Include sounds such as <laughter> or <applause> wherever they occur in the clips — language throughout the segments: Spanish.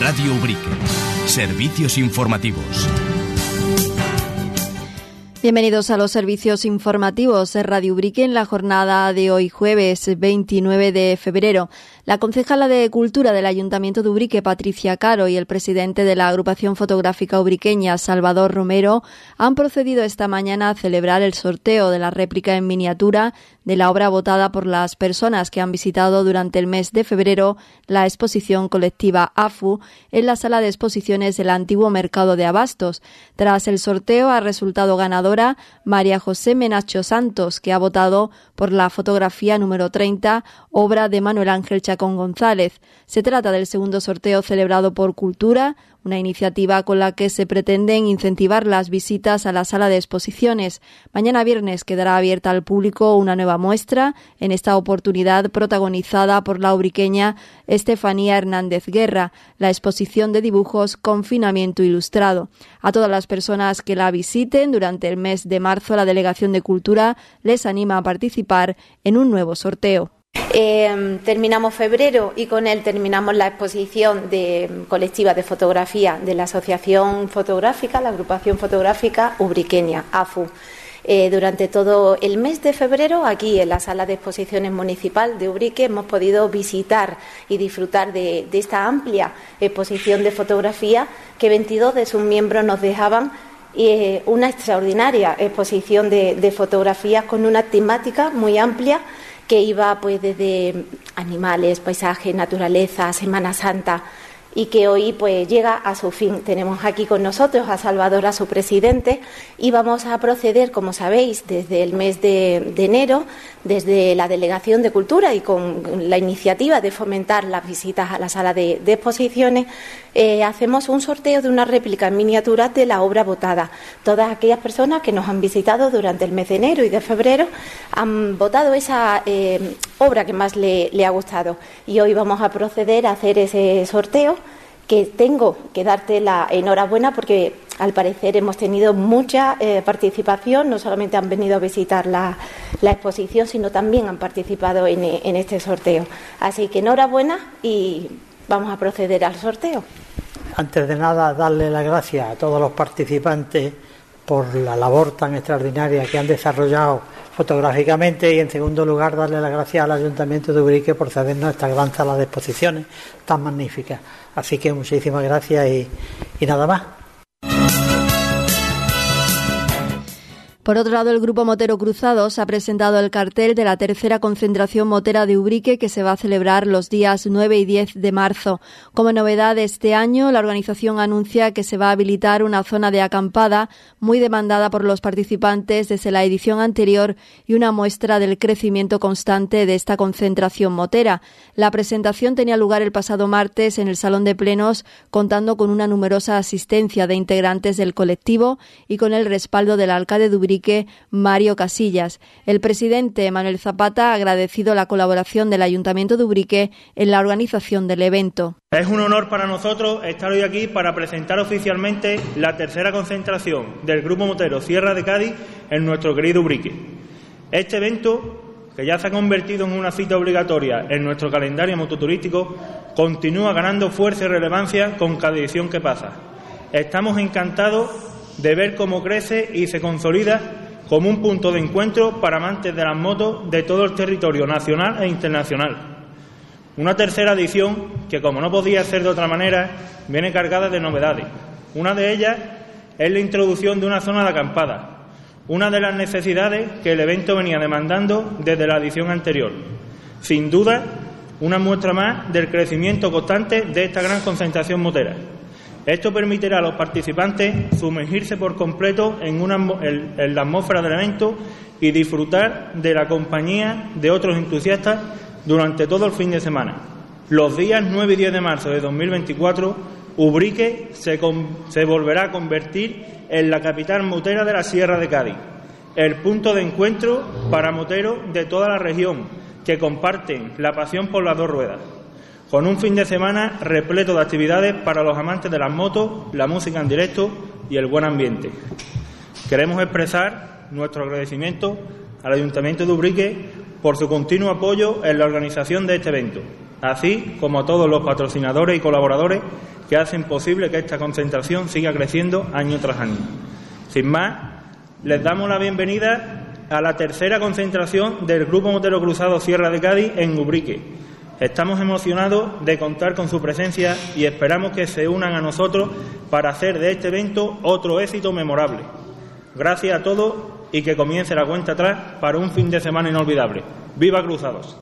Radio Ubrique. Servicios informativos. Bienvenidos a los servicios informativos de Radio Ubrique en la jornada de hoy jueves 29 de febrero. La concejala de Cultura del Ayuntamiento de Ubrique, Patricia Caro, y el presidente de la agrupación fotográfica ubriqueña, Salvador Romero, han procedido esta mañana a celebrar el sorteo de la réplica en miniatura de la obra votada por las personas que han visitado durante el mes de febrero la exposición colectiva AFU en la sala de exposiciones del antiguo mercado de Abastos. Tras el sorteo ha resultado ganadora María José Menacho Santos, que ha votado por la fotografía número 30, obra de Manuel Ángel Chacón con González. Se trata del segundo sorteo celebrado por Cultura, una iniciativa con la que se pretenden incentivar las visitas a la sala de exposiciones. Mañana viernes quedará abierta al público una nueva muestra, en esta oportunidad protagonizada por la ubriqueña Estefanía Hernández Guerra, la exposición de dibujos Confinamiento Ilustrado. A todas las personas que la visiten durante el mes de marzo, la Delegación de Cultura les anima a participar en un nuevo sorteo. Eh, terminamos febrero y con él terminamos la exposición de, colectiva de fotografía de la Asociación Fotográfica, la agrupación fotográfica Ubriquenia, AFU. Eh, durante todo el mes de febrero, aquí en la sala de exposiciones municipal de Ubrique, hemos podido visitar y disfrutar de, esta amplia exposición de fotografía que 22 de sus miembros nos dejaban eh, una extraordinaria exposición de fotografías con una temática muy amplia que iba pues desde animales, paisaje, naturaleza, Semana Santa y que hoy pues llega a su fin. Tenemos aquí con nosotros a Salvador, a su presidente, y vamos a proceder, como sabéis, desde el mes de, enero, desde la Delegación de Cultura y con la iniciativa de fomentar las visitas a la sala de, exposiciones, eh, hacemos un sorteo de una réplica en miniatura de la obra votada. Todas aquellas personas que nos han visitado durante el mes de enero y de febrero han votado esa eh, obra que más le ha gustado. Y hoy vamos a proceder a hacer ese sorteo que tengo que darte la enhorabuena porque al parecer hemos tenido mucha eh, participación, no solamente han venido a visitar la, exposición, sino también han participado en, en, este sorteo. Así que enhorabuena y vamos a proceder al sorteo. Antes de nada, darle las gracias a todos los participantes por la labor tan extraordinaria que han desarrollado fotográficamente y en segundo lugar darle las gracias al Ayuntamiento de Ubrique por cedernos esta gran sala de exposiciones tan magnífica. Así que muchísimas gracias y, y nada más. Por otro lado, el Grupo Motero Cruzados ha presentado el cartel de la tercera concentración motera de Ubrique que se va a celebrar los días 9 y 10 de marzo. Como novedad de este año, la organización anuncia que se va a habilitar una zona de acampada muy demandada por los participantes desde la edición anterior y una muestra del crecimiento constante de esta concentración motera. La presentación tenía lugar el pasado martes en el Salón de Plenos, contando con una numerosa asistencia de integrantes del colectivo y con el respaldo del alcalde de Ubrique Mario Casillas. El presidente Manuel Zapata ha agradecido la colaboración del Ayuntamiento de Ubrique en la organización del evento. Es un honor para nosotros estar hoy aquí para presentar oficialmente la tercera concentración del Grupo Motero Sierra de Cádiz en nuestro querido Ubrique. Este evento que ya se ha convertido en una cita obligatoria en nuestro calendario mototurístico, continúa ganando fuerza y relevancia con cada edición que pasa. Estamos encantados de ver cómo crece y se consolida como un punto de encuentro para amantes de las motos de todo el territorio nacional e internacional. Una tercera edición que, como no podía ser de otra manera, viene cargada de novedades. Una de ellas es la introducción de una zona de acampada, una de las necesidades que el evento venía demandando desde la edición anterior. Sin duda, una muestra más del crecimiento constante de esta gran concentración motera. Esto permitirá a los participantes sumergirse por completo en, la atmósfera del evento y disfrutar de la compañía de otros entusiastas durante todo el fin de semana. Los días 9 y 10 de marzo de 2024, Ubrique se, se volverá a convertir en la capital motera de la Sierra de Cádiz, el punto de encuentro para moteros de toda la región que comparten la pasión por las dos ruedas con un fin de semana repleto de actividades para los amantes de las motos, la música en directo y el buen ambiente. Queremos expresar nuestro agradecimiento al Ayuntamiento de Ubrique por su continuo apoyo en la organización de este evento, así como a todos los patrocinadores y colaboradores que hacen posible que esta concentración siga creciendo año tras año. Sin más, les damos la bienvenida a la tercera concentración del Grupo Motero Cruzado Sierra de Cádiz en Ubrique. Estamos emocionados de contar con su presencia y esperamos que se unan a nosotros para hacer de este evento otro éxito memorable. Gracias a todos y que comience la cuenta atrás para un fin de semana inolvidable. ¡Viva Cruzados!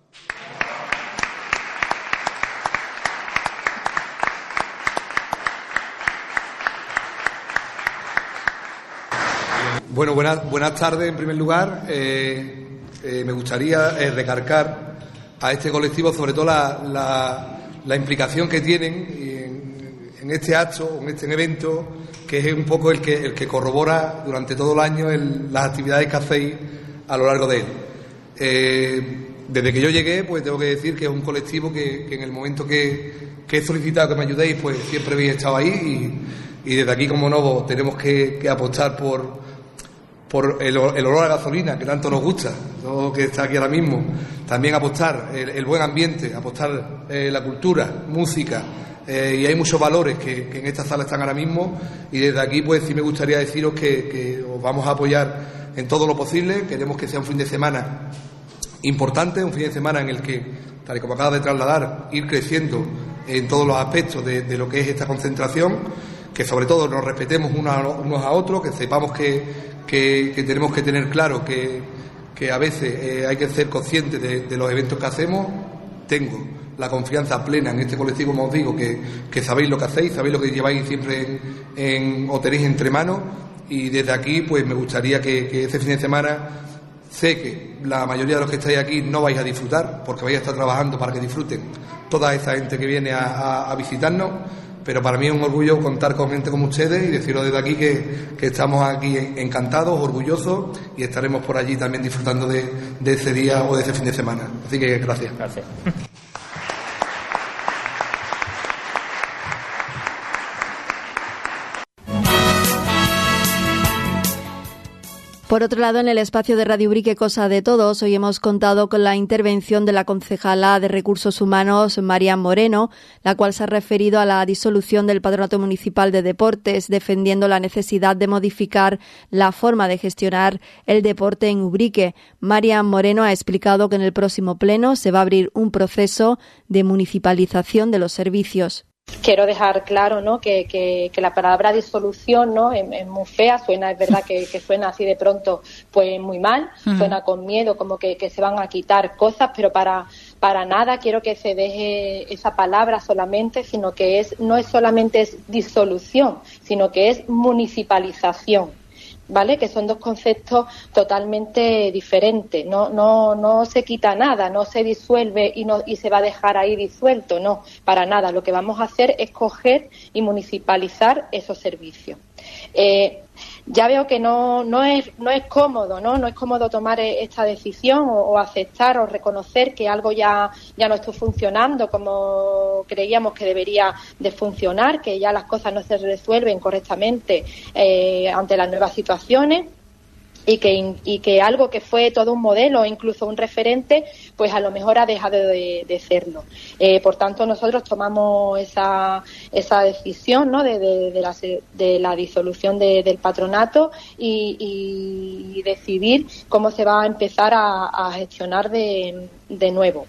Bueno, buenas, buenas tardes en primer lugar. Eh, eh, me gustaría eh, recargar a este colectivo sobre todo la, la, implicación que tienen en, este acto, en este evento, que es un poco el que, el que corrobora durante todo el año las actividades que hacéis a lo largo de él. desde que yo llegué, pues tengo que decir que es un colectivo que, en el momento que, que, he solicitado que me ayudéis, pues siempre habéis estado ahí y, desde aquí, como nuevo, tenemos que apostar por por el, olor a gasolina que tanto nos gusta, todo que está aquí ahora mismo, también apostar el, buen ambiente, apostar eh, la cultura, música, eh, y hay muchos valores que, en esta sala están ahora mismo, y desde aquí pues sí me gustaría deciros que, os vamos a apoyar en todo lo posible, queremos que sea un fin de semana importante, un fin de semana en el que, tal y como acaba de trasladar, ir creciendo en todos los aspectos de, lo que es esta concentración, que sobre todo nos respetemos unos a otros, que sepamos que, que, tenemos que tener claro que, a veces eh, hay que ser conscientes de, los eventos que hacemos. Tengo la confianza plena en este colectivo, como os digo, que, sabéis lo que hacéis, sabéis lo que lleváis siempre o tenéis entre manos. Y desde aquí, pues me gustaría que, ese fin de semana sé que la mayoría de los que estáis aquí no vais a disfrutar, porque vais a estar trabajando para que disfruten toda esa gente que viene a visitarnos pero para mí es un orgullo contar con gente como ustedes y deciros desde aquí que, estamos aquí encantados, orgullosos y estaremos por allí también disfrutando de, de, ese día o de ese fin de semana. Así que gracias. Gracias. Por otro lado, en el espacio de Radio Brique Cosa de Todos, hoy hemos contado con la intervención de la concejala de Recursos Humanos, María Moreno, la cual se ha referido a la disolución del Patronato Municipal de Deportes, defendiendo la necesidad de modificar la forma de gestionar el deporte en Ubrique. María Moreno ha explicado que en el próximo pleno se va a abrir un proceso de municipalización de los servicios quiero dejar claro ¿no? que, que, la palabra disolución ¿no? es, muy fea, suena, es verdad que, suena así de pronto pues muy mal, suena con miedo, como que, se van a quitar cosas, pero para, para nada quiero que se deje esa palabra solamente, sino que es, no es solamente es disolución, sino que es municipalización. ¿Vale? Que son dos conceptos totalmente diferentes. No, no, no se quita nada, no se disuelve y, no, y se va a dejar ahí disuelto, no, para nada. Lo que vamos a hacer es coger y municipalizar esos servicios. Eh, ya veo que no, no, es, no es cómodo, ¿no? No es cómodo tomar e, esta decisión o, aceptar o reconocer que algo ya, ya no está funcionando como creíamos que debería de funcionar, que ya las cosas no se resuelven correctamente eh, ante las nuevas situaciones y que, y que algo que fue todo un modelo, incluso un referente, pues a lo mejor ha dejado de, serlo. Eh, por tanto, nosotros tomamos esa, esa decisión ¿no? de, de, la, de la disolución del patronato y, decidir cómo se va a empezar a, gestionar de, de nuevo.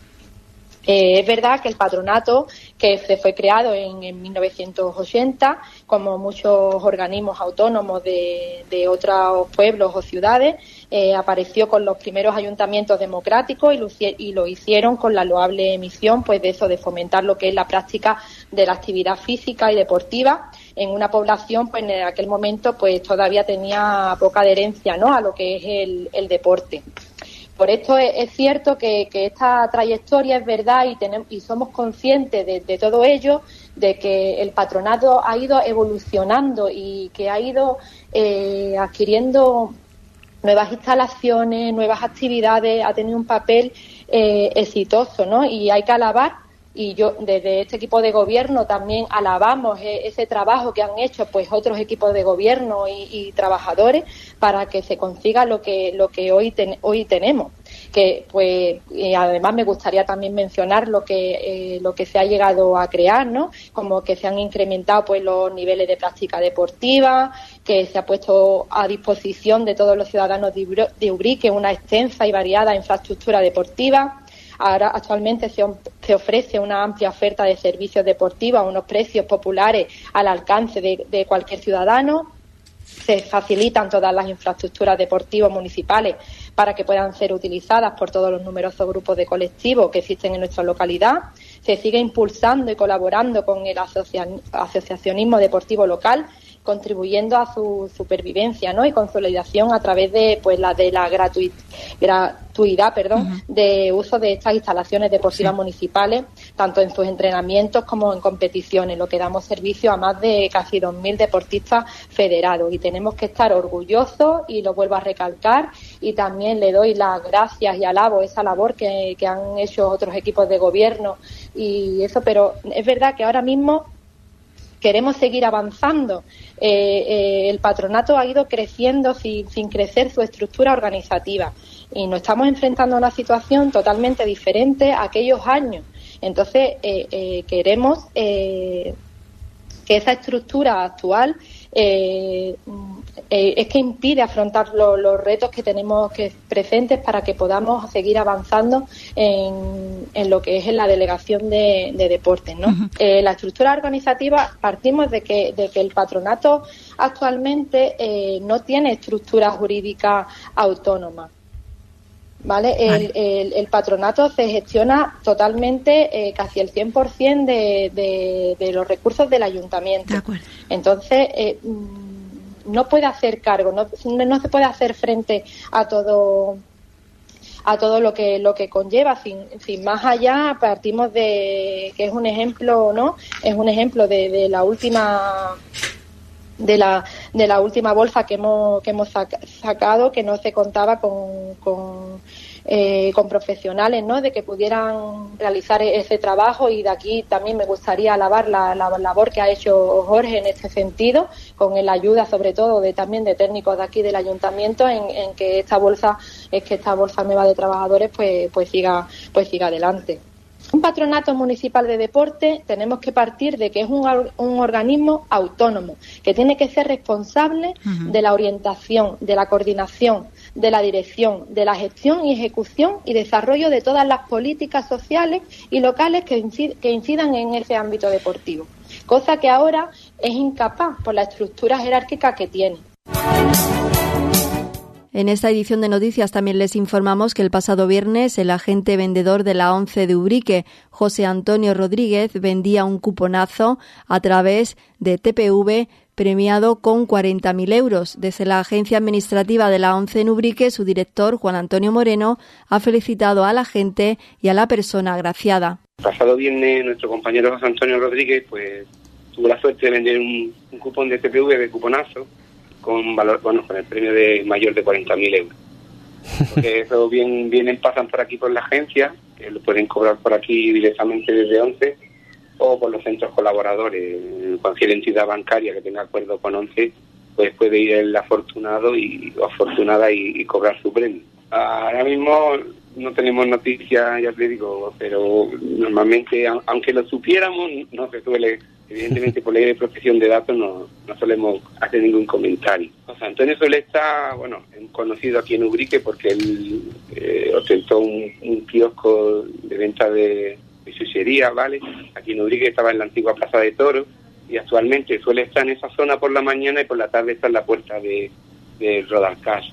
Eh, es verdad que el patronato, que se fue creado en, 1980, como muchos organismos autónomos de, otros pueblos o ciudades, eh, apareció con los primeros ayuntamientos democráticos y lo, hicieron con la loable misión pues de eso, de fomentar lo que es la práctica de la actividad física y deportiva en una población pues en aquel momento pues todavía tenía poca adherencia ¿no? a lo que es el, el deporte. Por esto es, cierto que, esta trayectoria es verdad y, tenemos, y somos conscientes de, todo ello, de que el patronato ha ido evolucionando y que ha ido eh, adquiriendo nuevas instalaciones, nuevas actividades, ha tenido un papel eh, exitoso, ¿no? Y hay que alabar y yo desde este equipo de gobierno también alabamos e, ese trabajo que han hecho pues otros equipos de gobierno y, trabajadores para que se consiga lo que lo que hoy hoy tenemos que pues además me gustaría también mencionar lo que eh, lo que se ha llegado a crear, ¿no? Como que se han incrementado pues los niveles de práctica deportiva, que se ha puesto a disposición de todos los ciudadanos de Ubrique una extensa y variada infraestructura deportiva. Ahora actualmente se, se, ofrece una amplia oferta de servicios deportivos a unos precios populares al alcance de cualquier ciudadano se facilitan todas las infraestructuras deportivas municipales para que puedan ser utilizadas por todos los numerosos grupos de colectivos que existen en nuestra localidad. Se sigue impulsando y colaborando con el asociacionismo deportivo local contribuyendo a su supervivencia ¿no? y consolidación a través de pues la de la gratuidad perdón, de uso de estas instalaciones deportivas municipales, tanto en sus entrenamientos como en competiciones, lo que damos servicio a más de casi 2.000 deportistas federados. Y tenemos que estar orgullosos, y lo vuelvo a recalcar, y también le doy las gracias y alabo esa labor que, que han hecho otros equipos de gobierno y eso, pero es verdad que ahora mismo queremos seguir avanzando. Eh, eh, el patronato ha ido creciendo sin, crecer su estructura organizativa y nos estamos enfrentando a una situación totalmente diferente a aquellos años. Entonces, eh, queremos que esa estructura actual eh, eh, es que impide afrontar los retos que tenemos que presentes para que podamos seguir avanzando en, lo que es en la delegación de, deportes. ¿no? Eh, la estructura organizativa partimos de que, de que el patronato actualmente no tiene estructura jurídica autónoma. ¿vale? El, el, patronato se gestiona totalmente, casi el 100% de, de, de los recursos del ayuntamiento. Entonces, eh, no puede hacer cargo, no, no se puede hacer frente a todo a todo lo que lo que conlleva. Sin, sin más allá partimos de que es un ejemplo no es un ejemplo de, de la última de la, de la última bolsa que hemos, que hemos sacado, que no se contaba con, con, eh, con profesionales, ¿no? De que pudieran realizar ese trabajo y de aquí también me gustaría alabar la, la labor que ha hecho Jorge en este sentido, con la ayuda sobre todo de también de técnicos de aquí del ayuntamiento en, en que esta bolsa, es que esta bolsa nueva de trabajadores pues, pues siga, pues siga adelante. Un patronato municipal de deporte tenemos que partir de que es un, un organismo autónomo, que tiene que ser responsable de la orientación, de la coordinación, de la dirección, de la gestión y ejecución y desarrollo de todas las políticas sociales y locales que, incidan en ese ámbito deportivo, cosa que ahora es incapaz por la estructura jerárquica que tiene. En esta edición de noticias también les informamos que el pasado viernes el agente vendedor de la ONCE de Ubrique, José Antonio Rodríguez, vendía un cuponazo a través de TPV premiado con 40.000 euros. Desde la agencia administrativa de la ONCE en Ubrique, su director, Juan Antonio Moreno, ha felicitado a la gente y a la persona agraciada. pasado viernes nuestro compañero José Antonio Rodríguez pues tuvo la suerte de vender un, un cupón de TPV de cuponazo con valor, bueno, con el premio de mayor de 40.000 euros. Porque <laughs> eso bien, vienen, pasan por aquí por la agencia, que lo pueden cobrar por aquí directamente desde 11 o por los centros colaboradores. Cualquier entidad bancaria que tenga acuerdo con 11, pues puede ir el afortunado y, o afortunada y, cobrar su premio. Ahora mismo no tenemos noticias, ya te digo, pero normalmente, aunque lo supiéramos, no se suele Evidentemente, <laughs> por ley de protección de datos no, no solemos hacer ningún comentario. José Antonio suele estar, bueno, conocido aquí en Ubrique porque él eh, ostentó un, kiosco de venta de, ¿vale? Aquí en Ubrique estaba en la antigua Plaza de Toros y actualmente suele estar en esa zona por la mañana y por la tarde está en la puerta de, de Rodalcás,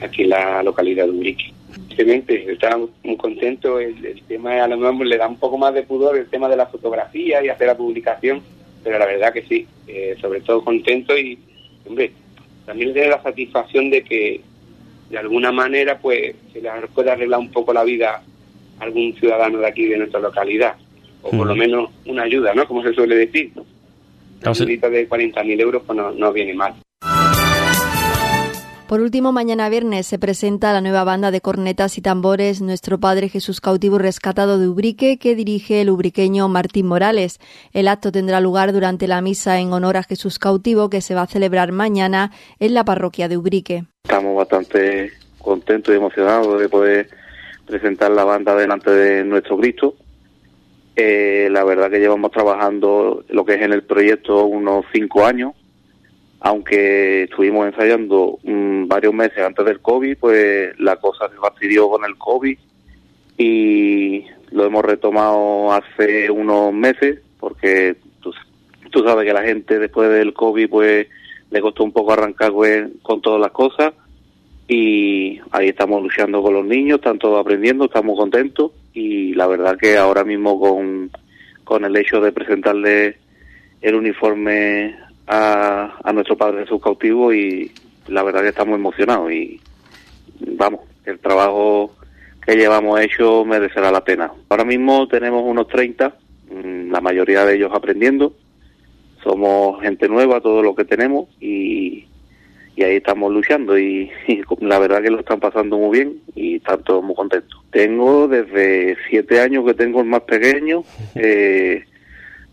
aquí en la localidad de Ubrique. Evidentemente, está muy contento. El, tema a lo mejor le da un poco más de pudor el tema de la fotografía y hacer la publicación, pero la verdad que sí, eh, sobre todo contento y, hombre, también tiene la satisfacción de que de alguna manera pues se le puede arreglar un poco la vida algún ciudadano de aquí de nuestra localidad, o por lo menos una ayuda, ¿no? Como se suele decir. Una ayudita de 40.000 euros pues no, no viene mal. Por último, mañana viernes se presenta la nueva banda de cornetas y tambores Nuestro Padre Jesús Cautivo Rescatado de Ubrique que dirige el ubriqueño Martín Morales. El acto tendrá lugar durante la misa en honor a Jesús Cautivo que se va a celebrar mañana en la parroquia de Ubrique. Estamos bastante contentos y emocionados de poder presentar la banda delante de nuestro Cristo. Eh, la verdad que llevamos trabajando lo que es en el proyecto unos cinco años, aunque estuvimos ensayando mm, varios meses antes del COVID, pues la cosa se fastidió con el COVID y lo hemos retomado hace unos meses porque tú, sabes que la gente después del COVID pues le costó un poco arrancar pues, con todas las cosas y ahí estamos luchando con los niños, están todos aprendiendo, estamos contentos. Y la verdad que ahora mismo con, con el hecho de presentarle el uniforme a, a nuestro Padre Jesús cautivo y la verdad que estamos emocionados. Y vamos, el trabajo que llevamos hecho merecerá la pena. Ahora mismo tenemos unos 30, mm, la mayoría de ellos aprendiendo, somos gente nueva, todo lo que tenemos y y ahí estamos luchando <laughs> y, la verdad que lo están pasando muy bien y están todos muy contentos. Tengo desde siete años que tengo el más pequeño <laughs> eh,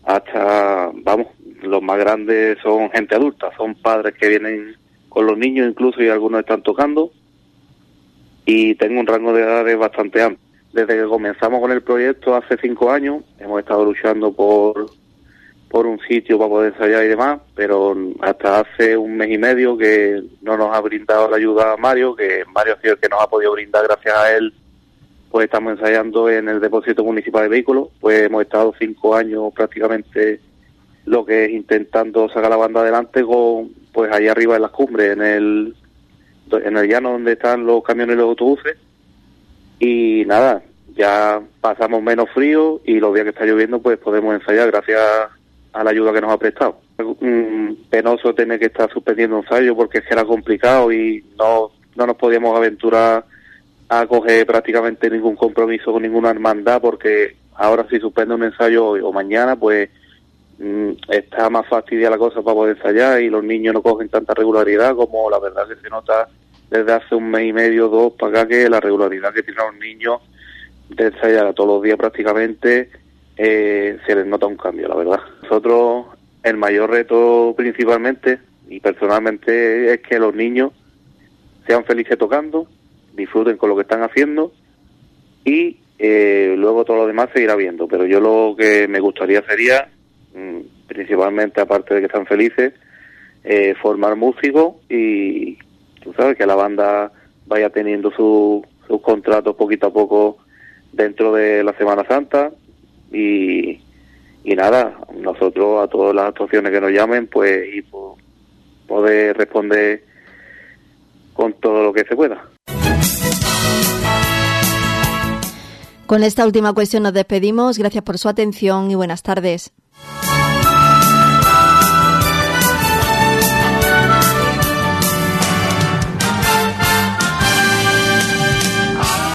hasta, vamos, los más grandes son gente adulta, son padres que vienen con los niños incluso y algunos están tocando y tengo un rango de edades bastante amplio. Desde que comenzamos con el proyecto hace cinco años hemos estado luchando por por un sitio para poder ensayar y demás, pero hasta hace un mes y medio que no nos ha brindado la ayuda Mario, que Mario ha sido el que nos ha podido brindar gracias a él, pues estamos ensayando en el depósito municipal de vehículos, pues hemos estado cinco años prácticamente lo que es intentando sacar la banda adelante con, pues allá arriba en las cumbres, en el, en el llano donde están los camiones y los autobuses, y nada, ya pasamos menos frío y los días que está lloviendo pues podemos ensayar. Gracias a la ayuda que nos ha prestado. penoso tener que estar suspendiendo un ensayo porque es era complicado y no, no nos podíamos aventurar a coger prácticamente ningún compromiso con ninguna hermandad porque ahora si suspende un ensayo hoy o mañana pues mm, está más fastidia la cosa para poder ensayar y los niños no cogen tanta regularidad como la verdad que se nota desde hace un mes y medio, dos para acá que la regularidad que tienen los niños de ensayar todos los días prácticamente eh, se les nota un cambio, la verdad. Nosotros, el mayor reto principalmente y personalmente es que los niños sean felices tocando, disfruten con lo que están haciendo y eh, luego todo lo demás se irá viendo. Pero yo lo que me gustaría sería, mm, principalmente aparte de que están felices, eh, formar músicos y, tú sabes, que la banda vaya teniendo sus contratos poquito a poco dentro de la Semana Santa, y, y nada, nosotros a todas las actuaciones que nos llamen, pues y poder responder con todo lo que se pueda. Con esta última cuestión nos despedimos. Gracias por su atención y buenas tardes.